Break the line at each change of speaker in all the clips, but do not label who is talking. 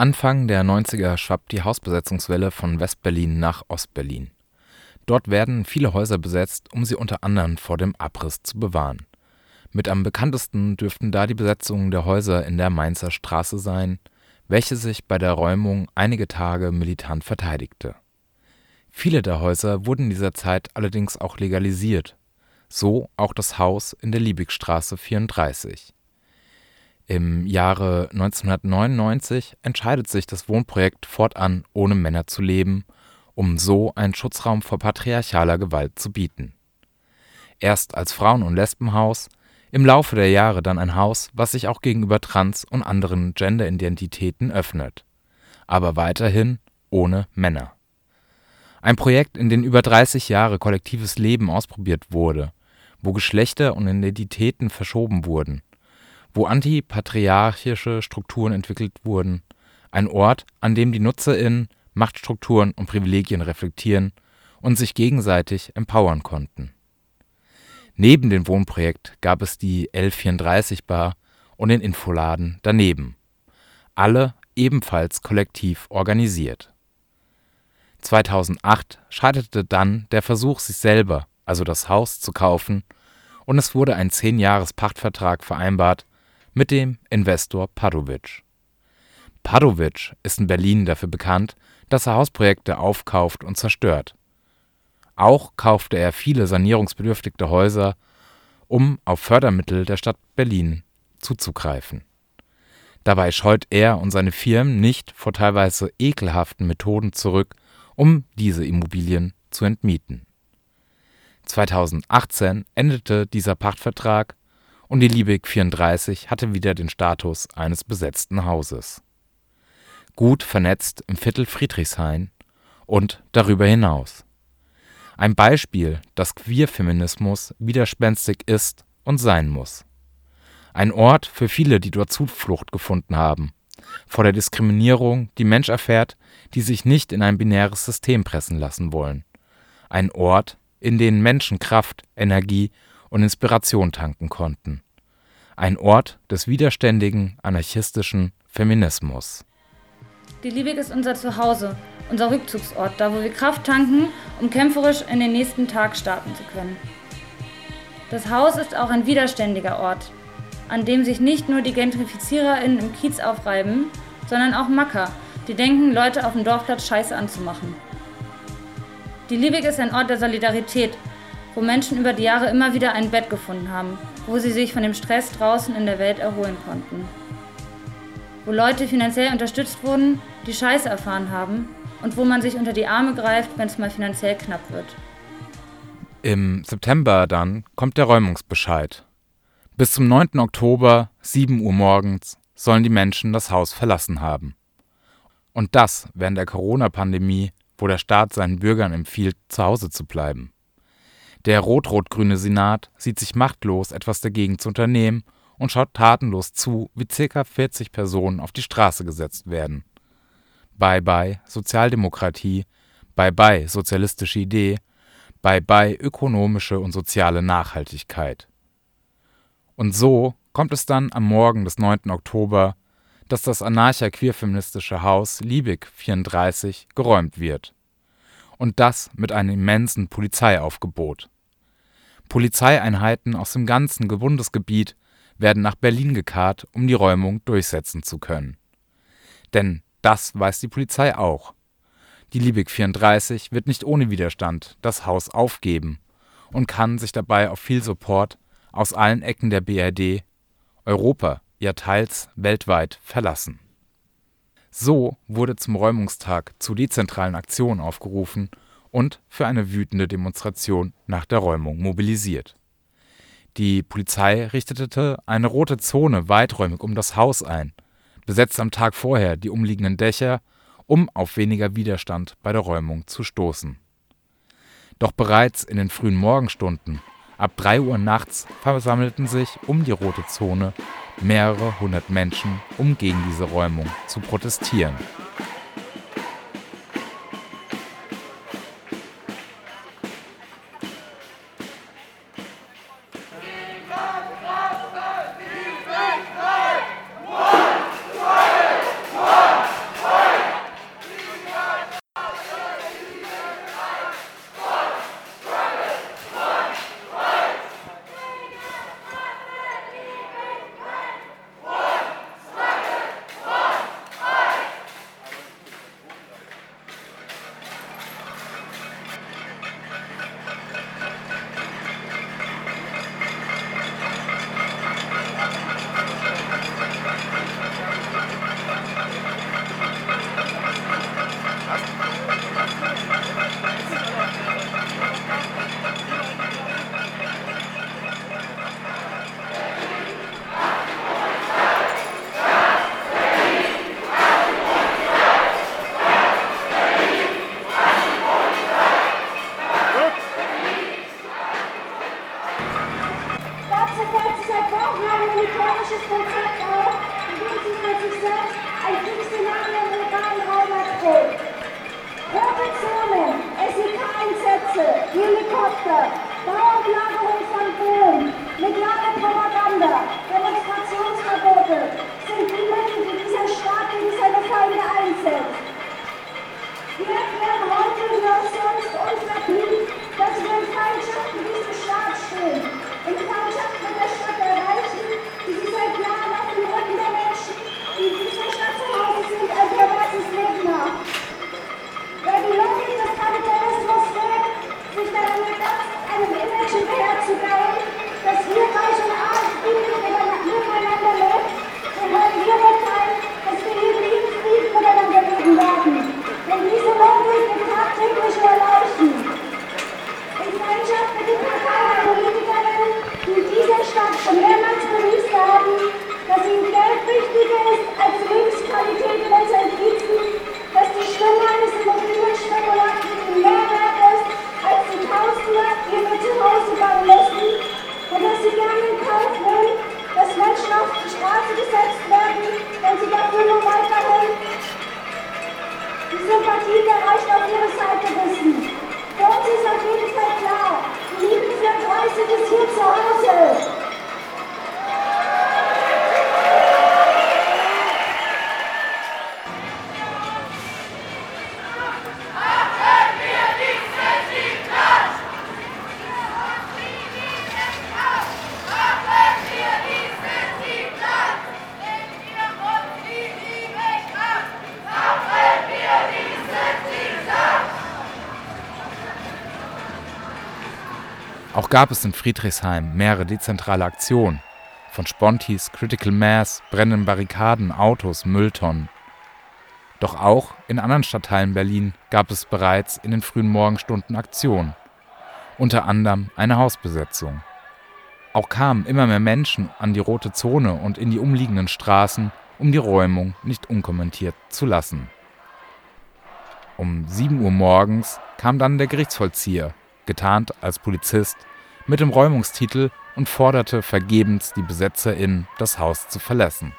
Anfang der 90er schwappt die Hausbesetzungswelle von West-Berlin nach Ost-Berlin. Dort werden viele Häuser besetzt, um sie unter anderem vor dem Abriss zu bewahren. Mit am bekanntesten dürften da die Besetzungen der Häuser in der Mainzer Straße sein, welche sich bei der Räumung einige Tage militant verteidigte. Viele der Häuser wurden in dieser Zeit allerdings auch legalisiert, so auch das Haus in der Liebigstraße 34. Im Jahre 1999 entscheidet sich das Wohnprojekt fortan ohne Männer zu leben, um so einen Schutzraum vor patriarchaler Gewalt zu bieten. Erst als Frauen und Lesbenhaus, im Laufe der Jahre dann ein Haus, was sich auch gegenüber Trans und anderen Genderidentitäten öffnet, aber weiterhin ohne Männer. Ein Projekt, in dem über 30 Jahre kollektives Leben ausprobiert wurde, wo Geschlechter und Identitäten verschoben wurden, wo antipatriarchische Strukturen entwickelt wurden, ein Ort, an dem die NutzerInnen Machtstrukturen und Privilegien reflektieren und sich gegenseitig empowern konnten. Neben dem Wohnprojekt gab es die L34-Bar und den Infoladen daneben, alle ebenfalls kollektiv organisiert. 2008 scheiterte dann der Versuch, sich selber, also das Haus, zu kaufen, und es wurde ein 10-Jahres-Pachtvertrag vereinbart mit dem Investor Padovic. Padovic ist in Berlin dafür bekannt, dass er Hausprojekte aufkauft und zerstört. Auch kaufte er viele sanierungsbedürftige Häuser, um auf Fördermittel der Stadt Berlin zuzugreifen. Dabei scheut er und seine Firmen nicht vor teilweise ekelhaften Methoden zurück, um diese Immobilien zu entmieten. 2018 endete dieser Pachtvertrag und die Liebig 34 hatte wieder den Status eines besetzten Hauses gut vernetzt im Viertel Friedrichshain und darüber hinaus. Ein Beispiel, dass Queerfeminismus widerspenstig ist und sein muss. Ein Ort für viele, die dort Zuflucht gefunden haben, vor der Diskriminierung, die Mensch erfährt, die sich nicht in ein binäres System pressen lassen wollen. Ein Ort, in dem Menschen Kraft, Energie und Inspiration tanken konnten. Ein Ort des widerständigen, anarchistischen Feminismus.
Die Liebig ist unser Zuhause, unser Rückzugsort, da wo wir Kraft tanken, um kämpferisch in den nächsten Tag starten zu können. Das Haus ist auch ein widerständiger Ort, an dem sich nicht nur die GentrifiziererInnen im Kiez aufreiben, sondern auch Macker, die denken, Leute auf dem Dorfplatz scheiße anzumachen. Die Liebig ist ein Ort der Solidarität, wo Menschen über die Jahre immer wieder ein Bett gefunden haben, wo sie sich von dem Stress draußen in der Welt erholen konnten wo Leute finanziell unterstützt wurden, die Scheiße erfahren haben und wo man sich unter die Arme greift, wenn es mal finanziell knapp wird.
Im September dann kommt der Räumungsbescheid. Bis zum 9. Oktober, 7 Uhr morgens, sollen die Menschen das Haus verlassen haben. Und das während der Corona-Pandemie, wo der Staat seinen Bürgern empfiehlt, zu Hause zu bleiben. Der rot-rot-grüne Senat sieht sich machtlos, etwas dagegen zu unternehmen und schaut tatenlos zu, wie ca. 40 Personen auf die Straße gesetzt werden. Bye bye Sozialdemokratie, bye bye sozialistische Idee, bye bye ökonomische und soziale Nachhaltigkeit. Und so kommt es dann am Morgen des 9. Oktober, dass das anarcha-queerfeministische Haus Liebig 34 geräumt wird. Und das mit einem immensen Polizeiaufgebot. Polizeieinheiten aus dem ganzen Bundesgebiet werden nach Berlin gekarrt, um die Räumung durchsetzen zu können. Denn das weiß die Polizei auch. Die Liebig 34 wird nicht ohne Widerstand das Haus aufgeben und kann sich dabei auf viel Support aus allen Ecken der BRD, Europa, ja teils weltweit verlassen. So wurde zum Räumungstag zu dezentralen Aktionen aufgerufen und für eine wütende Demonstration nach der Räumung mobilisiert die Polizei richtete eine rote Zone weiträumig um das Haus ein, besetzte am Tag vorher die umliegenden Dächer, um auf weniger Widerstand bei der Räumung zu stoßen. Doch bereits in den frühen Morgenstunden, ab 3 Uhr nachts, versammelten sich um die rote Zone mehrere hundert Menschen, um gegen diese Räumung zu protestieren
dramatisches Konzept auf, in dem sie von sich selbst ein Kriegsszenario im legalen Raum erprobt. Rote Zonen, SEK-Einsätze, Helikopter, Bauernlagerung von Bohnen, mediale Propaganda, Demonstrationsverbote sind die Mittel, die dieser Staat gegen seine Feinde einsetzt. Wir erklären heute wie sonst unser Krieg, dass wir in Feindschaft mit diesem Staat stehen, in Feindschaft mit der Stadt Herzchen, Herzen, 34 ist hier zu Hause.
Auch gab es in Friedrichshain mehrere dezentrale Aktionen, von Spontis, Critical Mass, brennenden Barrikaden, Autos, Mülltonnen. Doch auch in anderen Stadtteilen Berlin gab es bereits in den frühen Morgenstunden Aktionen, unter anderem eine Hausbesetzung. Auch kamen immer mehr Menschen an die rote Zone und in die umliegenden Straßen, um die Räumung nicht unkommentiert zu lassen. Um 7 Uhr morgens kam dann der Gerichtsvollzieher getarnt als Polizist, mit dem Räumungstitel und forderte vergebens die BesetzerInnen, das Haus zu verlassen.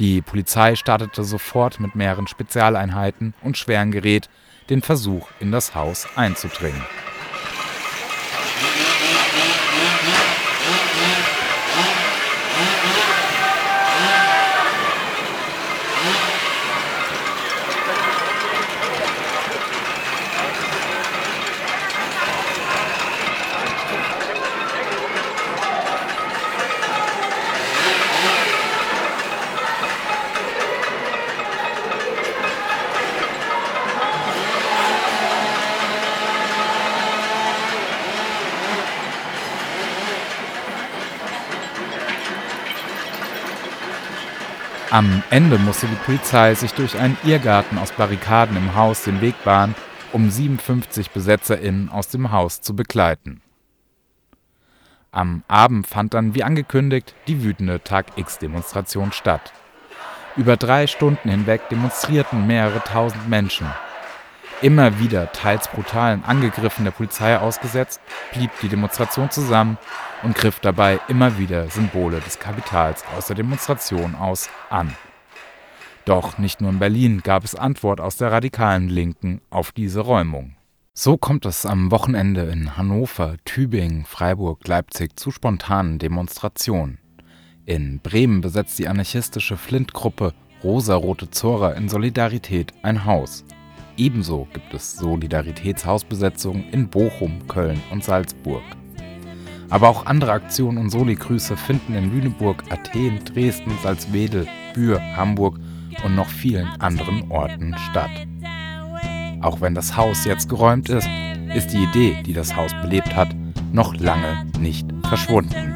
Die Polizei startete sofort mit mehreren Spezialeinheiten und schwerem Gerät den Versuch, in das Haus einzudringen Am Ende musste die Polizei sich durch einen Irrgarten aus Barrikaden im Haus den Weg bahnen, um 57 BesetzerInnen aus dem Haus zu begleiten. Am Abend fand dann wie angekündigt die wütende Tag-X-Demonstration statt. Über drei Stunden hinweg demonstrierten mehrere tausend Menschen immer wieder teils brutalen Angegriffen der Polizei ausgesetzt, blieb die Demonstration zusammen und griff dabei immer wieder Symbole des Kapitals aus der Demonstration aus an. Doch nicht nur in Berlin gab es Antwort aus der radikalen Linken auf diese Räumung. So kommt es am Wochenende in Hannover, Tübingen, Freiburg, Leipzig zu spontanen Demonstrationen. In Bremen besetzt die anarchistische Flint-Gruppe Rosa-Rote Zora in Solidarität ein Haus. Ebenso gibt es Solidaritätshausbesetzungen in Bochum, Köln und Salzburg. Aber auch andere Aktionen und Soli-Grüße finden in Lüneburg, Athen, Dresden, Salzwedel, Bühr, Hamburg und noch vielen anderen Orten statt. Auch wenn das Haus jetzt geräumt ist, ist die Idee, die das Haus belebt hat, noch lange nicht verschwunden.